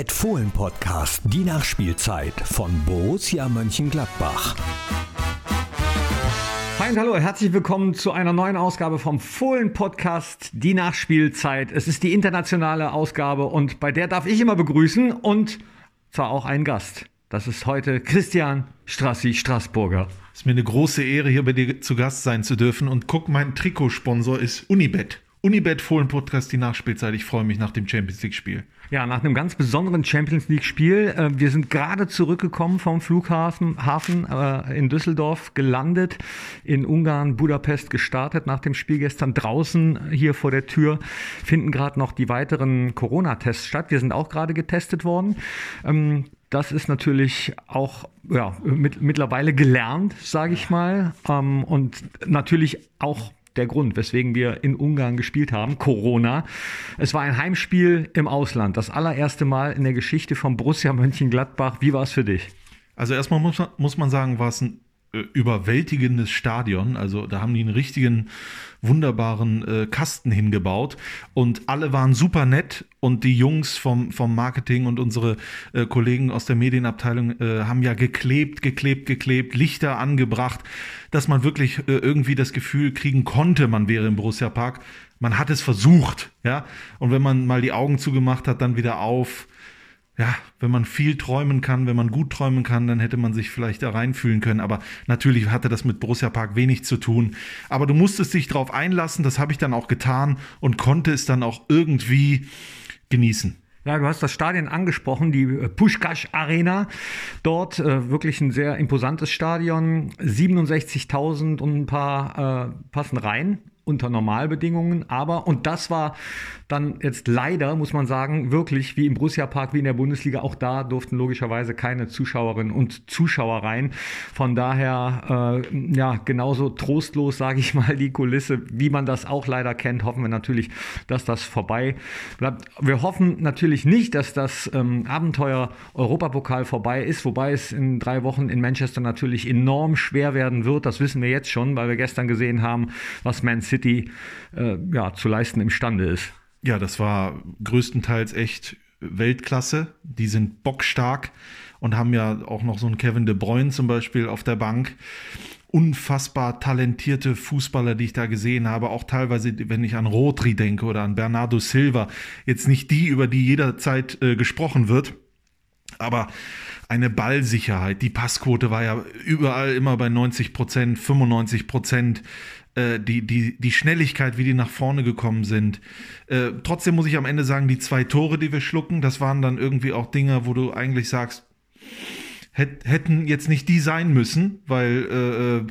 Unibet Fohlen Podcast, die Nachspielzeit von Borussia Mönchengladbach. Hi und hallo, herzlich willkommen zu einer neuen Ausgabe vom Fohlen Podcast, die Nachspielzeit. Es ist die internationale Ausgabe und bei der darf ich immer begrüßen und zwar auch einen Gast. Das ist heute Christian Strassi Straßburger. Es ist mir eine große Ehre, hier bei dir zu Gast sein zu dürfen. Und guck, mein Trikotsponsor ist Unibet. Unibet Fohlen Podcast, die Nachspielzeit. Ich freue mich nach dem Champions League-Spiel. Ja, nach einem ganz besonderen Champions League-Spiel. Äh, wir sind gerade zurückgekommen vom Flughafen Hafen, äh, in Düsseldorf gelandet, in Ungarn, Budapest gestartet. Nach dem Spiel gestern draußen hier vor der Tür finden gerade noch die weiteren Corona-Tests statt. Wir sind auch gerade getestet worden. Ähm, das ist natürlich auch ja, mit, mittlerweile gelernt, sage ich mal. Ähm, und natürlich auch der Grund, weswegen wir in Ungarn gespielt haben, Corona. Es war ein Heimspiel im Ausland, das allererste Mal in der Geschichte von Borussia Mönchengladbach. Wie war es für dich? Also erstmal muss man, muss man sagen, war es ein überwältigendes Stadion. Also da haben die einen richtigen wunderbaren äh, Kasten hingebaut und alle waren super nett und die Jungs vom, vom Marketing und unsere äh, Kollegen aus der Medienabteilung äh, haben ja geklebt, geklebt, geklebt, Lichter angebracht, dass man wirklich äh, irgendwie das Gefühl kriegen konnte, man wäre im Borussia Park. Man hat es versucht, ja. Und wenn man mal die Augen zugemacht hat, dann wieder auf ja, wenn man viel träumen kann, wenn man gut träumen kann, dann hätte man sich vielleicht da reinfühlen können. Aber natürlich hatte das mit Borussia Park wenig zu tun. Aber du musstest dich darauf einlassen, das habe ich dann auch getan und konnte es dann auch irgendwie genießen. Ja, du hast das Stadion angesprochen, die äh, Pushkash Arena. Dort äh, wirklich ein sehr imposantes Stadion. 67.000 und ein paar äh, passen rein unter Normalbedingungen. Aber, und das war dann jetzt leider, muss man sagen, wirklich wie im Borussia Park, wie in der Bundesliga, auch da durften logischerweise keine Zuschauerinnen und Zuschauer rein. Von daher, äh, ja, genauso trostlos, sage ich mal, die Kulisse, wie man das auch leider kennt, hoffen wir natürlich, dass das vorbei bleibt. Wir hoffen natürlich nicht, dass das ähm, Abenteuer Europapokal vorbei ist, wobei es in drei Wochen in Manchester natürlich enorm schwer werden wird. Das wissen wir jetzt schon, weil wir gestern gesehen haben, was Man äh, ja, zu leisten imstande ist. Ja, das war größtenteils echt Weltklasse. Die sind bockstark und haben ja auch noch so einen Kevin De Bruyne zum Beispiel auf der Bank. Unfassbar talentierte Fußballer, die ich da gesehen habe. Auch teilweise, wenn ich an Rodri denke oder an Bernardo Silva. Jetzt nicht die, über die jederzeit äh, gesprochen wird. Aber eine Ballsicherheit. Die Passquote war ja überall immer bei 90 Prozent, 95 Prozent. Äh, die, die, die Schnelligkeit, wie die nach vorne gekommen sind. Äh, trotzdem muss ich am Ende sagen, die zwei Tore, die wir schlucken, das waren dann irgendwie auch Dinge, wo du eigentlich sagst, hätten jetzt nicht die sein müssen, weil äh, äh,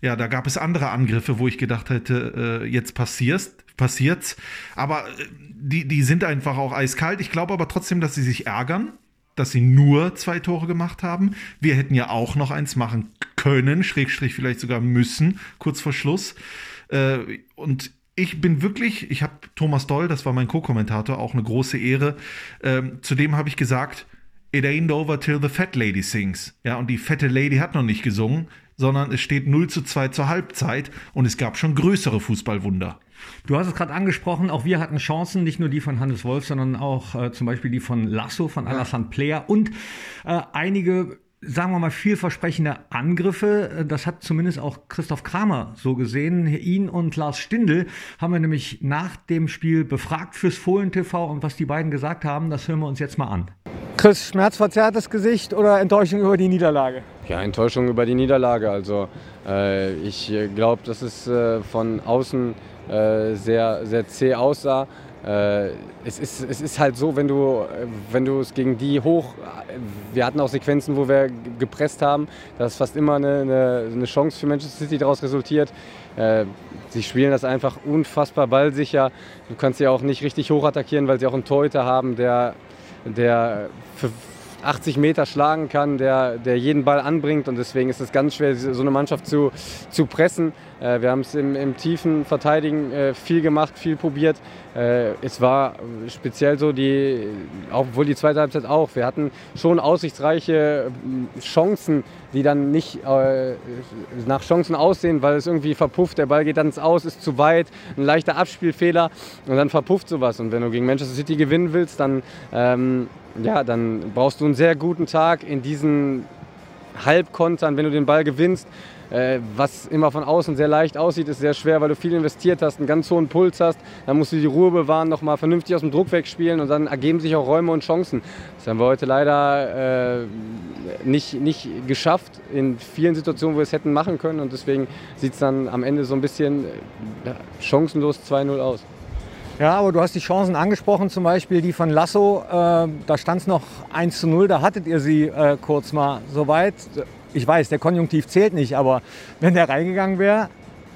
ja, da gab es andere Angriffe, wo ich gedacht hätte, äh, jetzt passierst, passiert's. Aber die, die sind einfach auch eiskalt. Ich glaube aber trotzdem, dass sie sich ärgern, dass sie nur zwei Tore gemacht haben. Wir hätten ja auch noch eins machen können, Schrägstrich vielleicht sogar müssen, kurz vor Schluss. Äh, und ich bin wirklich, ich habe Thomas Doll, das war mein Co-Kommentator, auch eine große Ehre. Ähm, zudem habe ich gesagt, It ain't over till the fat lady sings. Ja, und die fette Lady hat noch nicht gesungen, sondern es steht 0 zu 2 zur Halbzeit und es gab schon größere Fußballwunder. Du hast es gerade angesprochen, auch wir hatten Chancen, nicht nur die von Hannes Wolf, sondern auch äh, zum Beispiel die von Lasso, von Alassane Player und äh, einige sagen wir mal, vielversprechende Angriffe. Äh, das hat zumindest auch Christoph Kramer so gesehen. Ihn und Lars Stindl haben wir nämlich nach dem Spiel befragt fürs Fohlen TV und was die beiden gesagt haben, das hören wir uns jetzt mal an. Chris, schmerzverzerrtes Gesicht oder Enttäuschung über die Niederlage? Ja, Enttäuschung über die Niederlage. Also äh, ich glaube, dass es äh, von außen äh, sehr, sehr zäh aussah. Äh, es, ist, es ist halt so, wenn du, wenn du es gegen die hoch, wir hatten auch Sequenzen, wo wir gepresst haben, dass fast immer eine, eine, eine Chance für Manchester City daraus resultiert. Äh, sie spielen das einfach unfassbar ballsicher. Du kannst sie auch nicht richtig hoch attackieren, weil sie auch einen Torhüter haben, der, der für 80 Meter schlagen kann, der, der jeden Ball anbringt und deswegen ist es ganz schwer, so eine Mannschaft zu, zu pressen. Äh, wir haben es im, im, tiefen Verteidigen äh, viel gemacht, viel probiert. Äh, es war speziell so, die, obwohl die zweite Halbzeit auch, wir hatten schon aussichtsreiche Chancen, die dann nicht nach Chancen aussehen, weil es irgendwie verpufft, der Ball geht dann ins Aus, ist zu weit, ein leichter Abspielfehler und dann verpufft sowas. Und wenn du gegen Manchester City gewinnen willst, dann ähm, ja, dann brauchst du einen sehr guten Tag in diesen Halbkontern, wenn du den Ball gewinnst. Äh, was immer von außen sehr leicht aussieht, ist sehr schwer, weil du viel investiert hast, einen ganz hohen Puls hast. Dann musst du die Ruhe bewahren, nochmal vernünftig aus dem Druck wegspielen und dann ergeben sich auch Räume und Chancen. Das haben wir heute leider äh, nicht, nicht geschafft in vielen Situationen, wo wir es hätten machen können. Und deswegen sieht es dann am Ende so ein bisschen ja, chancenlos 2-0 aus. Ja, aber du hast die Chancen angesprochen, zum Beispiel die von Lasso. Äh, da stand es noch 1 zu 0, da hattet ihr sie äh, kurz mal soweit. Ich weiß, der Konjunktiv zählt nicht, aber wenn der reingegangen wäre,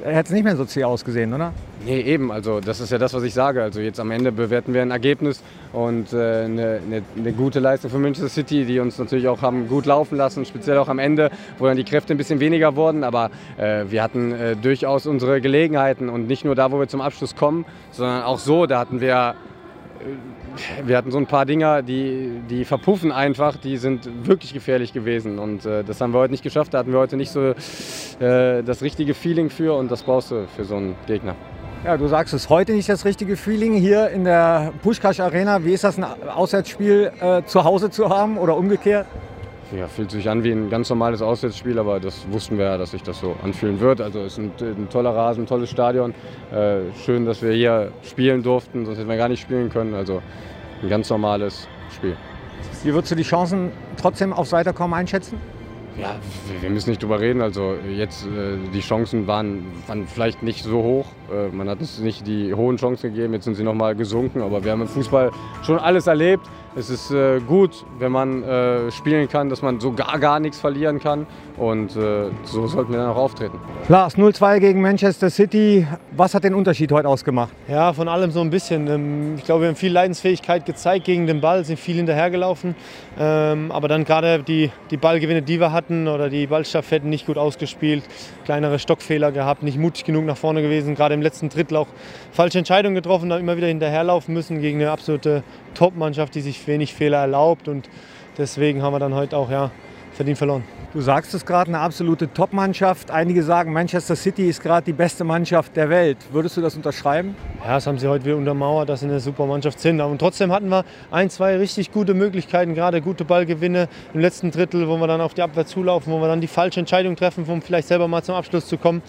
hätte es nicht mehr so zäh ausgesehen, oder? Nee, eben. Also das ist ja das, was ich sage. Also jetzt am Ende bewerten wir ein Ergebnis und äh, eine, eine, gute Leistung für Manchester City, die uns natürlich auch haben gut laufen lassen, speziell auch am Ende, wo dann die Kräfte ein bisschen weniger wurden. Aber äh, wir hatten äh, durchaus unsere Gelegenheiten und nicht nur da, wo wir zum Abschluss kommen, sondern auch so. Da hatten wir wir hatten so ein paar Dinger, die, die verpuffen einfach, die sind wirklich gefährlich gewesen. Und äh, das haben wir heute nicht geschafft. Da hatten wir heute nicht so äh, das richtige Feeling für und das brauchst du für so einen Gegner. Ja, du sagst es heute nicht das richtige Feeling hier in der Pushkash Arena. Wie ist das, ein Auswärtsspiel äh, zu Hause zu haben oder umgekehrt? Ja, fühlt sich an wie ein ganz normales Auswärtsspiel, aber das wussten wir ja, dass sich das so anfühlen wird. Also es ist ein, ein toller Rasen, ein tolles Stadion. Äh, schön, dass wir hier spielen durften, sonst hätten wir gar nicht spielen können. Also ein ganz normales Spiel. Wie würdest du die Chancen trotzdem aufs Weiterkommen einschätzen? Ja, wir müssen nicht drüber reden. Also jetzt äh, die Chancen waren, waren vielleicht nicht so hoch. Äh, man hat uns nicht die hohen Chancen gegeben. Jetzt sind sie noch mal gesunken. Aber wir haben im Fußball schon alles erlebt es ist äh, gut, wenn man äh, spielen kann, dass man so gar, gar nichts verlieren kann. Und äh, so sollten wir dann auch auftreten. Lars, 0-2 gegen Manchester City. Was hat den Unterschied heute ausgemacht? Ja, von allem so ein bisschen. Ähm, ich glaube, wir haben viel Leidensfähigkeit gezeigt gegen den Ball, sind viel hinterhergelaufen. Ähm, aber dann gerade die, die Ballgewinne, die wir hatten, oder die Ballstaffetten nicht gut ausgespielt. Kleinere Stockfehler gehabt, nicht mutig genug nach vorne gewesen. Gerade im letzten Drittel auch falsche Entscheidungen getroffen, dann immer wieder hinterherlaufen müssen gegen eine absolute Top-Mannschaft, die sich wenig Fehler erlaubt. Und deswegen haben wir dann heute auch ja, verdient verloren. Du sagst es gerade, eine absolute Top-Mannschaft. Einige sagen, Manchester City ist gerade die beste Mannschaft der Welt. Würdest du das unterschreiben? Ja, das haben sie heute wieder untermauert, dass sie eine super Mannschaft sind. Und trotzdem hatten wir ein, zwei richtig gute Möglichkeiten, gerade gute Ballgewinne im letzten Drittel, wo wir dann auf die Abwehr zulaufen, wo wir dann die falsche Entscheidung treffen, um vielleicht selber mal zum Abschluss zu kommen.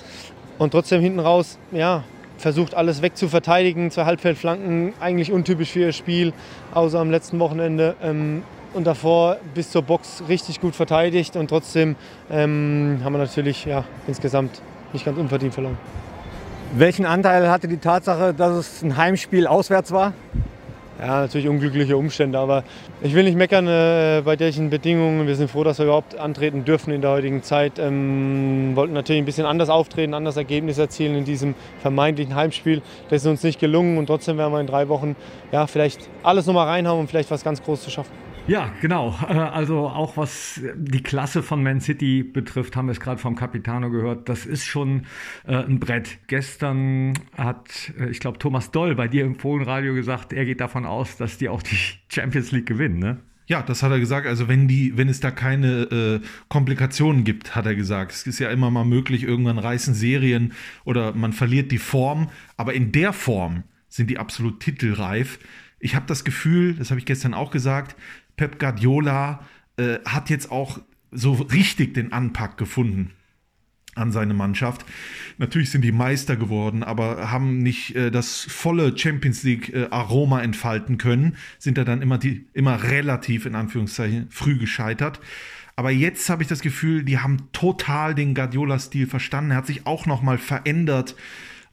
Und trotzdem hinten raus, ja, versucht alles wegzuverteidigen, zwei Halbfeldflanken, eigentlich untypisch für ihr Spiel, außer am letzten Wochenende. Ähm, und davor bis zur Box richtig gut verteidigt und trotzdem ähm, haben wir natürlich ja, insgesamt nicht ganz unverdient verloren. Welchen Anteil hatte die Tatsache, dass es ein Heimspiel auswärts war? Ja, natürlich unglückliche Umstände, aber ich will nicht meckern äh, bei solchen Bedingungen. Wir sind froh, dass wir überhaupt antreten dürfen in der heutigen Zeit. Ähm, wollten natürlich ein bisschen anders auftreten, anders Ergebnis erzielen in diesem vermeintlichen Heimspiel. Das ist uns nicht gelungen und trotzdem werden wir in drei Wochen ja, vielleicht alles nochmal reinhauen, um vielleicht was ganz Großes zu schaffen. Ja, genau. Äh, also auch was die Klasse von Man City betrifft, haben wir es gerade vom Capitano gehört. Das ist schon äh, ein Brett. Gestern hat, äh, ich glaube, Thomas Doll bei dir im Fohlenradio gesagt, er geht davon aus, dass die auch die Champions League gewinnen, ne? Ja, das hat er gesagt. Also wenn die, wenn es da keine äh, Komplikationen gibt, hat er gesagt. Es ist ja immer mal möglich, irgendwann reißen Serien oder man verliert die Form. Aber in der Form sind die absolut titelreif. Ich habe das Gefühl, das habe ich gestern auch gesagt, Pep Guardiola äh, hat jetzt auch so richtig den Anpack gefunden an seine Mannschaft. Natürlich sind die Meister geworden, aber haben nicht äh, das volle Champions League äh, Aroma entfalten können, sind da dann immer, die, immer relativ in Anführungszeichen früh gescheitert. Aber jetzt habe ich das Gefühl, die haben total den Guardiola-Stil verstanden. Er hat sich auch nochmal verändert.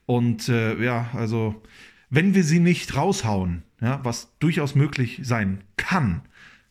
Und äh, ja, also wenn wir sie nicht raushauen, ja, was durchaus möglich sein kann,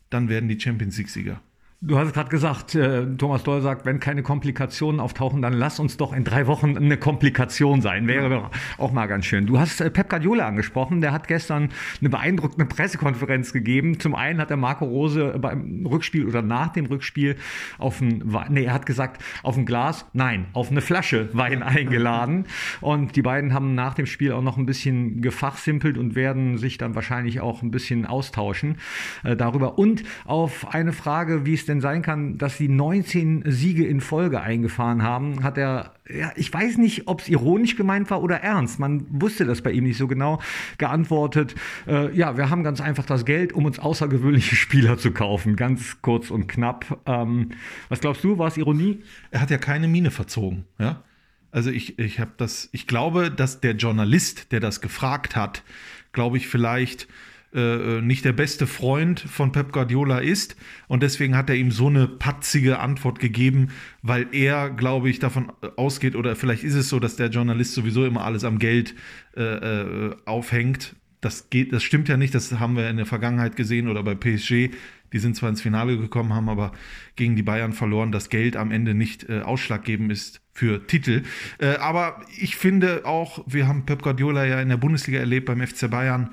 dann werden die Champions League-Sieger. Du hast gerade gesagt, äh, Thomas Doll sagt, wenn keine Komplikationen auftauchen, dann lass uns doch in drei Wochen eine Komplikation sein. Wäre doch auch mal ganz schön. Du hast äh, Pep Guardiola angesprochen. Der hat gestern eine beeindruckende Pressekonferenz gegeben. Zum einen hat der Marco Rose beim Rückspiel oder nach dem Rückspiel auf ein, nee, er hat gesagt, auf ein Glas, nein, auf eine Flasche Wein eingeladen. Und die beiden haben nach dem Spiel auch noch ein bisschen gefachsimpelt und werden sich dann wahrscheinlich auch ein bisschen austauschen äh, darüber. Und auf eine Frage, wie es denn sein kann, dass sie 19 Siege in Folge eingefahren haben, hat er, ja, ich weiß nicht, ob es ironisch gemeint war oder ernst. Man wusste das bei ihm nicht so genau, geantwortet, äh, ja, wir haben ganz einfach das Geld, um uns außergewöhnliche Spieler zu kaufen. Ganz kurz und knapp. Ähm, was glaubst du, war es Ironie? Er hat ja keine Miene verzogen, ja. Also ich, ich habe das, ich glaube, dass der Journalist, der das gefragt hat, glaube ich, vielleicht äh, nicht der beste Freund von Pep Guardiola ist. Und deswegen hat er ihm so eine patzige Antwort gegeben, weil er, glaube ich, davon ausgeht, oder vielleicht ist es so, dass der Journalist sowieso immer alles am Geld äh, äh aufhängt. Das geht, das stimmt ja nicht, das haben wir in der Vergangenheit gesehen oder bei PSG. Die sind zwar ins Finale gekommen, haben aber gegen die Bayern verloren, dass Geld am Ende nicht äh, ausschlaggebend ist für Titel. Äh, aber ich finde auch, wir haben Pep Guardiola ja in der Bundesliga erlebt beim FC Bayern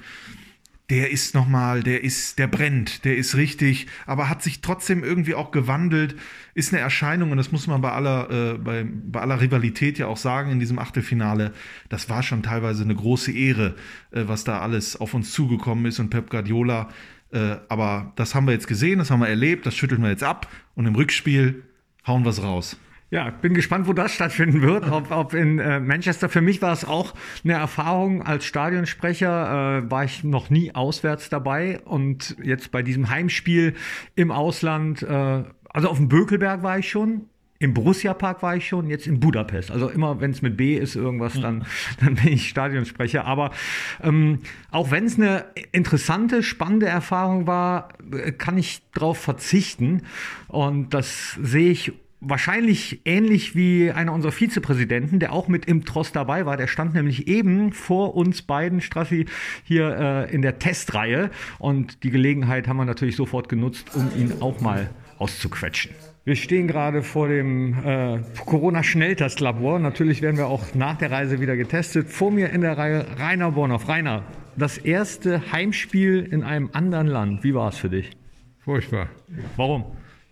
der ist nochmal, der ist, der brennt, der ist richtig, aber hat sich trotzdem irgendwie auch gewandelt, ist eine Erscheinung und das muss man bei aller, äh, bei, bei aller Rivalität ja auch sagen in diesem Achtelfinale. Das war schon teilweise eine große Ehre, äh, was da alles auf uns zugekommen ist und Pep Guardiola. Äh, aber das haben wir jetzt gesehen, das haben wir erlebt, das schütteln wir jetzt ab und im Rückspiel hauen wir es raus. Ja, bin gespannt, wo das stattfinden wird. Ob, ob in äh, Manchester. Für mich war es auch eine Erfahrung als Stadionsprecher. Äh, war ich noch nie auswärts dabei und jetzt bei diesem Heimspiel im Ausland. Äh, also auf dem Bökelberg war ich schon. Im Borussia Park war ich schon, jetzt in Budapest. Also immer, wenn es mit B ist, irgendwas, dann, dann bin ich Stadionsprecher. Aber ähm, auch wenn es eine interessante, spannende Erfahrung war, äh, kann ich darauf verzichten. Und das sehe ich wahrscheinlich ähnlich wie einer unserer Vizepräsidenten, der auch mit im Tross dabei war. Der stand nämlich eben vor uns beiden, Strassi, hier äh, in der Testreihe. Und die Gelegenheit haben wir natürlich sofort genutzt, um ihn auch mal auszuquetschen. Wir stehen gerade vor dem äh, Corona-Schnelltestlabor. Natürlich werden wir auch nach der Reise wieder getestet. Vor mir in der Reihe Rainer Bornoff. Rainer, das erste Heimspiel in einem anderen Land. Wie war es für dich? Furchtbar. Warum?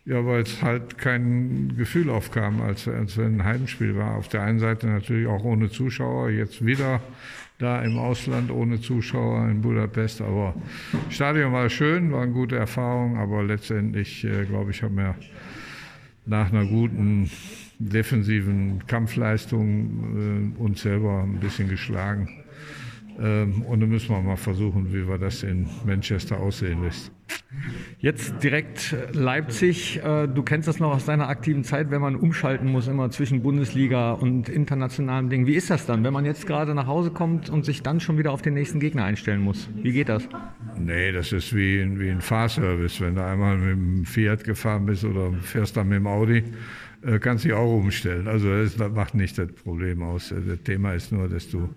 Ja, weil es halt kein Gefühl aufkam, als, als ein Heimspiel war. Auf der einen Seite natürlich auch ohne Zuschauer, jetzt wieder da im Ausland ohne Zuschauer in Budapest. Aber Stadion war schön, war eine gute Erfahrung, aber letztendlich, äh, glaube ich, haben wir nach einer guten defensiven Kampfleistung äh, uns selber ein bisschen geschlagen. Ähm, und dann müssen wir mal versuchen, wie wir das in Manchester aussehen lässt. Jetzt direkt Leipzig. Äh, du kennst das noch aus deiner aktiven Zeit, wenn man umschalten muss, immer zwischen Bundesliga und internationalen Dingen. Wie ist das dann, wenn man jetzt gerade nach Hause kommt und sich dann schon wieder auf den nächsten Gegner einstellen muss? Wie geht das? Nee, das ist wie, wie ein Fahrservice. Wenn du einmal mit dem Fiat gefahren bist oder fährst dann mit dem Audi, äh, kannst dich auch umstellen. Also das macht nicht das Problem aus. Das Thema ist nur, dass du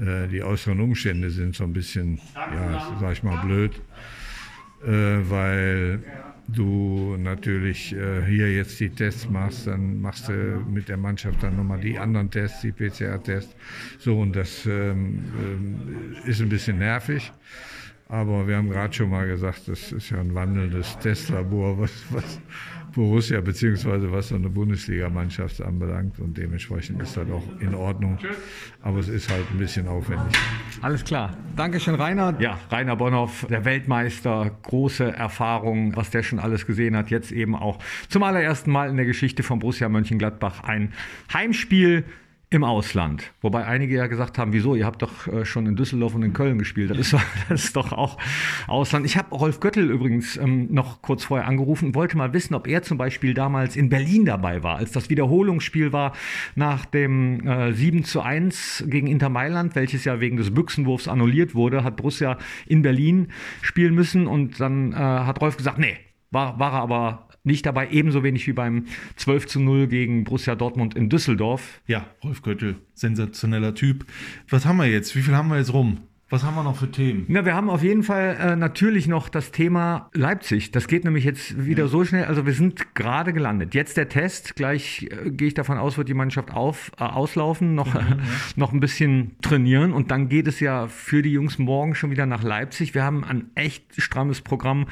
äh, die äußeren Umstände sind so ein bisschen, ja, sag ich mal, blöd äh, weil du natürlich äh, hier jetzt die Tests machst, dann machst du mit der Mannschaft dann nochmal die anderen Tests, die PCR-Tests. So, und das ähm, äh, ist ein bisschen nervig. Aber wir haben gerade schon mal gesagt, das ist ja ein wandelndes Testlabor, was, was Borussia beziehungsweise was so eine Bundesligamannschaft anbelangt und dementsprechend ist das auch in Ordnung. Aber es ist halt ein bisschen aufwendig. Alles klar. Dankeschön, Rainer. Ja, Rainer Bonhoff, der Weltmeister, große Erfahrung, was der schon alles gesehen hat. Jetzt eben auch zum allerersten Mal in der Geschichte von Borussia Mönchengladbach ein Heimspiel im Ausland. Wobei einige ja gesagt haben, wieso, ihr habt doch äh, schon in Düsseldorf und in Köln gespielt. Das ist, das ist doch auch Ausland. Ich habe Rolf Göttel übrigens ähm, noch kurz vorher angerufen und wollte mal wissen, ob er zum Beispiel damals in Berlin dabei war, als das Wiederholungsspiel war nach dem äh, 7 zu 1 gegen Inter Mailand, welches ja wegen des Büchsenwurfs annulliert wurde, hat Borussia in Berlin spielen müssen und dann äh, hat Rolf gesagt, nee, war, war er aber nicht dabei, ebenso wenig wie beim 12 zu 0 gegen Borussia Dortmund in Düsseldorf. Ja, Rolf Göttel, sensationeller Typ. Was haben wir jetzt? Wie viel haben wir jetzt rum? Was haben wir noch für Themen? Na, wir haben auf jeden Fall äh, natürlich noch das Thema Leipzig. Das geht nämlich jetzt wieder ja. so schnell. Also wir sind gerade gelandet. Jetzt der Test. Gleich äh, gehe ich davon aus, wird die Mannschaft auf, äh, auslaufen, noch, ja, noch ein bisschen trainieren. Und dann geht es ja für die Jungs morgen schon wieder nach Leipzig. Wir haben ein echt strammes Programm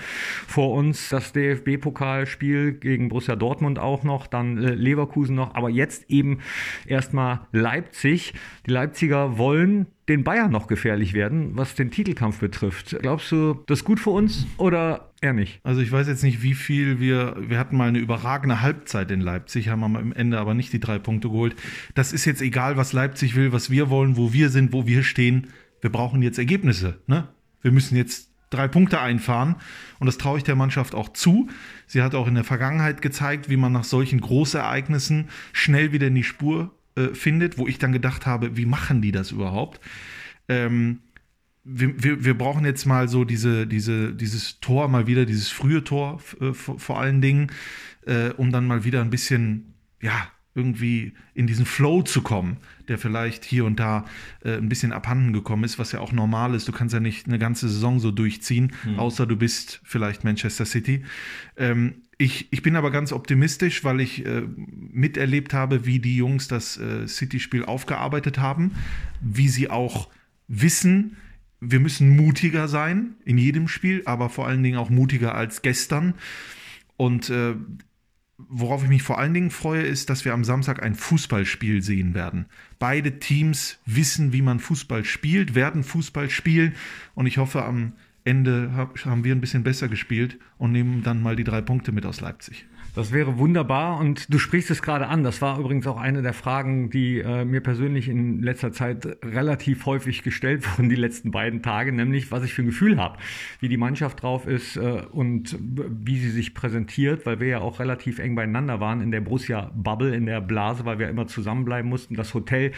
vor uns. Das DFB-Pokalspiel gegen Borussia Dortmund auch noch, dann äh, Leverkusen noch. Aber jetzt eben erstmal Leipzig. Die Leipziger wollen den Bayern noch gefährlich werden, was den Titelkampf betrifft. Glaubst du, das ist gut für uns oder eher nicht? Also ich weiß jetzt nicht, wie viel wir, wir hatten mal eine überragende Halbzeit in Leipzig, haben am Ende aber nicht die drei Punkte geholt. Das ist jetzt egal, was Leipzig will, was wir wollen, wo wir sind, wo wir stehen. Wir brauchen jetzt Ergebnisse. Ne? Wir müssen jetzt drei Punkte einfahren und das traue ich der Mannschaft auch zu. Sie hat auch in der Vergangenheit gezeigt, wie man nach solchen Großereignissen schnell wieder in die Spur äh, findet, wo ich dann gedacht habe, wie machen die das überhaupt? Ähm, wir, wir, wir, brauchen jetzt mal so diese, diese, dieses Tor, mal wieder dieses frühe Tor äh, vor allen Dingen, äh, um dann mal wieder ein bisschen, ja, irgendwie in diesen Flow zu kommen, der vielleicht hier und da äh, ein bisschen abhanden gekommen ist, was ja auch normal ist. Du kannst ja nicht eine ganze Saison so durchziehen, mhm. außer du bist vielleicht Manchester City. Ähm, ich, ich bin aber ganz optimistisch, weil ich äh, miterlebt habe, wie die Jungs das äh, City-Spiel aufgearbeitet haben, wie sie auch wissen, wir müssen mutiger sein in jedem Spiel, aber vor allen Dingen auch mutiger als gestern. Und äh, worauf ich mich vor allen Dingen freue, ist, dass wir am Samstag ein Fußballspiel sehen werden. Beide Teams wissen, wie man Fußball spielt, werden Fußball spielen und ich hoffe, am Ende haben wir ein bisschen besser gespielt und nehmen dann mal die drei Punkte mit aus Leipzig. Das wäre wunderbar und du sprichst es gerade an. Das war übrigens auch eine der Fragen, die äh, mir persönlich in letzter Zeit relativ häufig gestellt wurden, die letzten beiden Tage, nämlich was ich für ein Gefühl habe, wie die Mannschaft drauf ist äh, und wie sie sich präsentiert, weil wir ja auch relativ eng beieinander waren in der Borussia-Bubble, in der Blase, weil wir immer zusammenbleiben mussten, das Hotel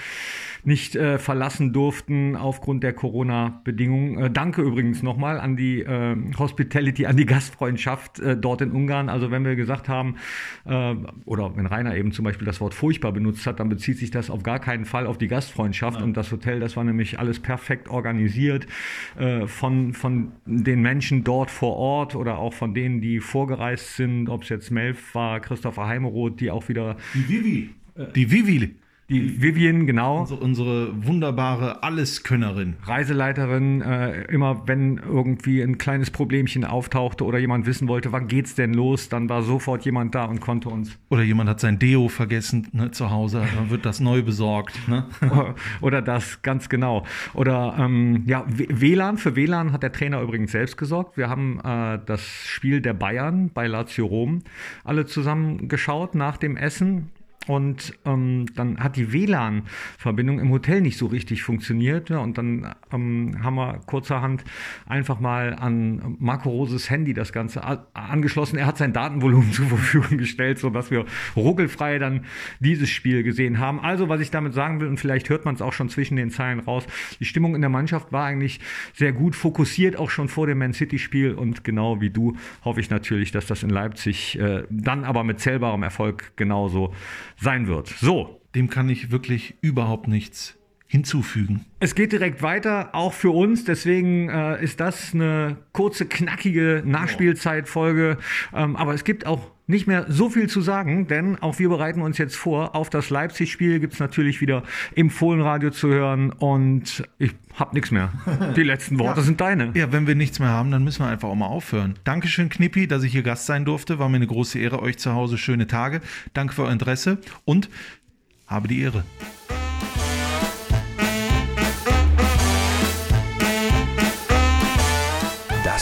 nicht äh, verlassen durften aufgrund der Corona-Bedingungen. Äh, danke übrigens nochmal an die äh, Hospitality, an die Gastfreundschaft äh, dort in Ungarn. Also wenn wir gesagt haben, äh, oder wenn Rainer eben zum Beispiel das Wort furchtbar benutzt hat, dann bezieht sich das auf gar keinen Fall auf die Gastfreundschaft. Nein. Und das Hotel, das war nämlich alles perfekt organisiert äh, von, von den Menschen dort vor Ort oder auch von denen, die vorgereist sind, ob es jetzt Melf war, Christopher Heimeroth, die auch wieder. Die Vivi. Die Vivi die Vivian, genau. Unsere, unsere wunderbare Alleskönnerin. Reiseleiterin, äh, immer wenn irgendwie ein kleines Problemchen auftauchte oder jemand wissen wollte, wann geht's denn los, dann war sofort jemand da und konnte uns. Oder jemand hat sein Deo vergessen ne, zu Hause, dann wird das neu besorgt. Ne? oder das, ganz genau. Oder ähm, ja, WLAN, für WLAN hat der Trainer übrigens selbst gesorgt. Wir haben äh, das Spiel der Bayern bei Lazio Rom alle zusammen geschaut nach dem Essen und ähm, dann hat die WLAN-Verbindung im Hotel nicht so richtig funktioniert. Ja, und dann ähm, haben wir kurzerhand einfach mal an Marco Roses Handy das Ganze angeschlossen. Er hat sein Datenvolumen zur Verfügung gestellt, sodass wir ruckelfrei dann dieses Spiel gesehen haben. Also, was ich damit sagen will, und vielleicht hört man es auch schon zwischen den Zeilen raus, die Stimmung in der Mannschaft war eigentlich sehr gut, fokussiert auch schon vor dem Man City-Spiel. Und genau wie du hoffe ich natürlich, dass das in Leipzig äh, dann aber mit zählbarem Erfolg genauso sein wird. So. Dem kann ich wirklich überhaupt nichts hinzufügen. Es geht direkt weiter, auch für uns. Deswegen äh, ist das eine kurze, knackige Nachspielzeitfolge. Ähm, aber es gibt auch nicht mehr so viel zu sagen, denn auch wir bereiten uns jetzt vor. Auf das Leipzig-Spiel gibt es natürlich wieder im Fohlenradio zu hören und ich habe nichts mehr. Die letzten Worte ja. sind deine. Ja, wenn wir nichts mehr haben, dann müssen wir einfach auch mal aufhören. Dankeschön, Knippi, dass ich hier Gast sein durfte. War mir eine große Ehre. Euch zu Hause schöne Tage. Danke für euer Interesse und habe die Ehre.